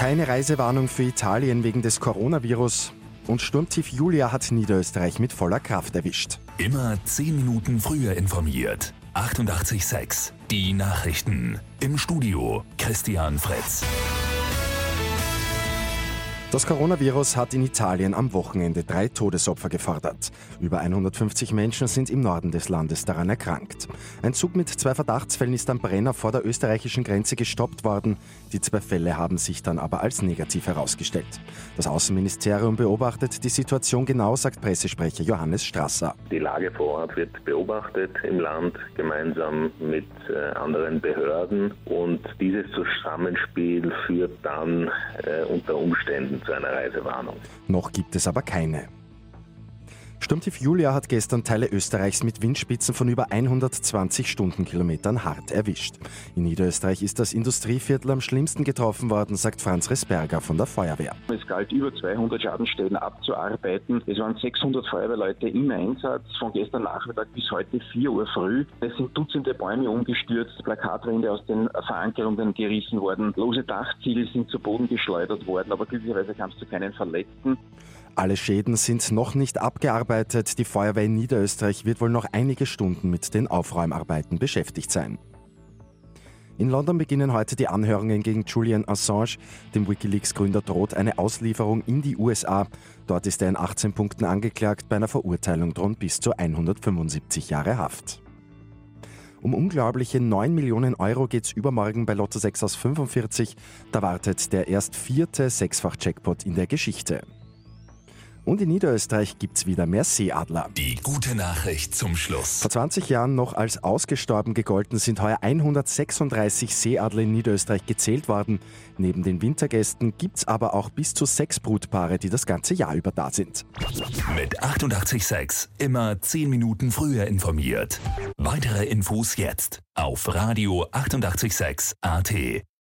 Keine Reisewarnung für Italien wegen des Coronavirus. Und Sturmtief Julia hat Niederösterreich mit voller Kraft erwischt. Immer 10 Minuten früher informiert. 88.6 Die Nachrichten. Im Studio Christian Fritz. Das Coronavirus hat in Italien am Wochenende drei Todesopfer gefordert. Über 150 Menschen sind im Norden des Landes daran erkrankt. Ein Zug mit zwei Verdachtsfällen ist am Brenner vor der österreichischen Grenze gestoppt worden. Die zwei Fälle haben sich dann aber als negativ herausgestellt. Das Außenministerium beobachtet die Situation genau, sagt Pressesprecher Johannes Strasser. Die Lage vor Ort wird beobachtet im Land gemeinsam mit äh, anderen Behörden und dieses Zusammenspiel führt dann äh, unter Umständen zu einer Reisewarnung. Noch gibt es aber keine. Sturmtief Julia hat gestern Teile Österreichs mit Windspitzen von über 120 Stundenkilometern hart erwischt. In Niederösterreich ist das Industrieviertel am schlimmsten getroffen worden, sagt Franz Resberger von der Feuerwehr. Es galt über 200 Schadensstellen abzuarbeiten. Es waren 600 Feuerwehrleute im Einsatz von gestern Nachmittag bis heute 4 Uhr früh. Es sind Dutzende Bäume umgestürzt, Plakatwände aus den Verankerungen gerissen worden, lose Dachziegel sind zu Boden geschleudert worden, aber glücklicherweise kam es zu keinen Verletzten. Alle Schäden sind noch nicht abgearbeitet. Die Feuerwehr in Niederösterreich wird wohl noch einige Stunden mit den Aufräumarbeiten beschäftigt sein. In London beginnen heute die Anhörungen gegen Julian Assange. Dem Wikileaks-Gründer droht eine Auslieferung in die USA. Dort ist er in 18 Punkten angeklagt. Bei einer Verurteilung drohen bis zu 175 Jahre Haft. Um unglaubliche 9 Millionen Euro geht es übermorgen bei Lotto 6 aus 45. Da wartet der erst vierte Sechsfach-Jackpot in der Geschichte. Und in Niederösterreich gibt es wieder mehr Seeadler. Die gute Nachricht zum Schluss. Vor 20 Jahren noch als ausgestorben gegolten sind heuer 136 Seeadler in Niederösterreich gezählt worden. Neben den Wintergästen gibt es aber auch bis zu sechs Brutpaare, die das ganze Jahr über da sind. Mit 886 immer 10 Minuten früher informiert. Weitere Infos jetzt auf Radio 886 AT.